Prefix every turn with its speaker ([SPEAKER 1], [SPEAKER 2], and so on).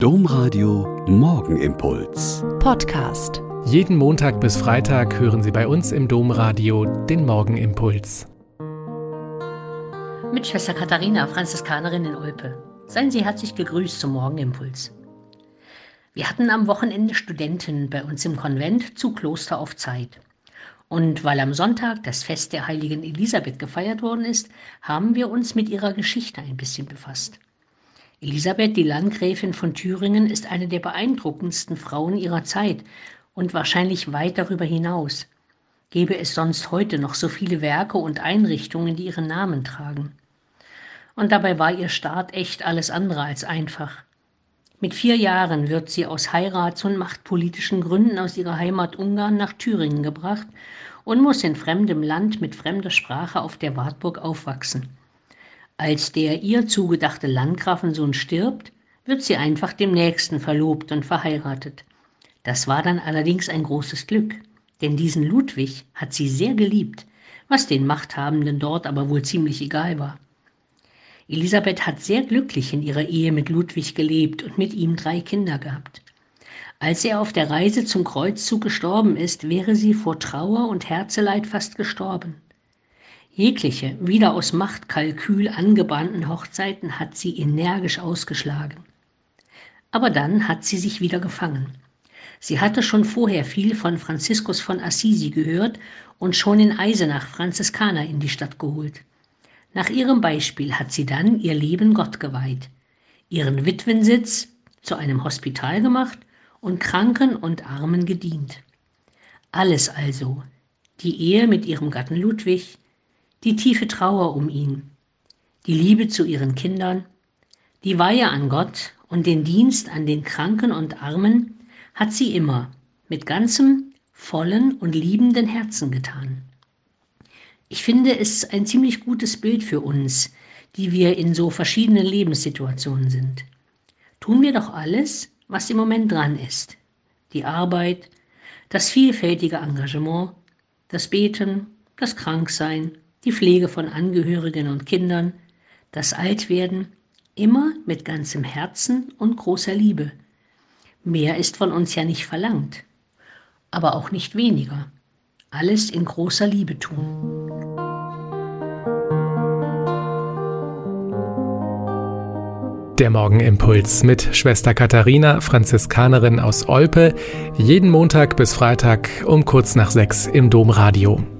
[SPEAKER 1] Domradio Morgenimpuls.
[SPEAKER 2] Podcast.
[SPEAKER 3] Jeden Montag bis Freitag hören Sie bei uns im Domradio den Morgenimpuls.
[SPEAKER 4] Mit Schwester Katharina, Franziskanerin in Olpe. Seien Sie herzlich gegrüßt zum Morgenimpuls. Wir hatten am Wochenende Studenten bei uns im Konvent zu Kloster auf Zeit. Und weil am Sonntag das Fest der heiligen Elisabeth gefeiert worden ist, haben wir uns mit ihrer Geschichte ein bisschen befasst. Elisabeth, die Landgräfin von Thüringen, ist eine der beeindruckendsten Frauen ihrer Zeit und wahrscheinlich weit darüber hinaus. Gäbe es sonst heute noch so viele Werke und Einrichtungen, die ihren Namen tragen. Und dabei war ihr Start echt alles andere als einfach. Mit vier Jahren wird sie aus Heirats- und machtpolitischen Gründen aus ihrer Heimat Ungarn nach Thüringen gebracht und muss in fremdem Land mit fremder Sprache auf der Wartburg aufwachsen. Als der ihr zugedachte Landgrafensohn stirbt, wird sie einfach dem Nächsten verlobt und verheiratet. Das war dann allerdings ein großes Glück, denn diesen Ludwig hat sie sehr geliebt, was den Machthabenden dort aber wohl ziemlich egal war. Elisabeth hat sehr glücklich in ihrer Ehe mit Ludwig gelebt und mit ihm drei Kinder gehabt. Als er auf der Reise zum Kreuzzug gestorben ist, wäre sie vor Trauer und Herzeleid fast gestorben. Jegliche wieder aus Machtkalkül angebahnten Hochzeiten hat sie energisch ausgeschlagen. Aber dann hat sie sich wieder gefangen. Sie hatte schon vorher viel von Franziskus von Assisi gehört und schon in Eisenach Franziskaner in die Stadt geholt. Nach ihrem Beispiel hat sie dann ihr Leben Gott geweiht, ihren Witwensitz zu einem Hospital gemacht und Kranken und Armen gedient. Alles also, die Ehe mit ihrem Gatten Ludwig, die tiefe Trauer um ihn, die Liebe zu ihren Kindern, die Weihe an Gott und den Dienst an den Kranken und Armen hat sie immer mit ganzem, vollen und liebenden Herzen getan. Ich finde es ein ziemlich gutes Bild für uns, die wir in so verschiedenen Lebenssituationen sind. Tun wir doch alles, was im Moment dran ist. Die Arbeit, das vielfältige Engagement, das Beten, das Kranksein, die Pflege von Angehörigen und Kindern, das Altwerden, immer mit ganzem Herzen und großer Liebe. Mehr ist von uns ja nicht verlangt, aber auch nicht weniger. Alles in großer Liebe tun.
[SPEAKER 3] Der Morgenimpuls mit Schwester Katharina, Franziskanerin aus Olpe, jeden Montag bis Freitag um kurz nach sechs im Domradio.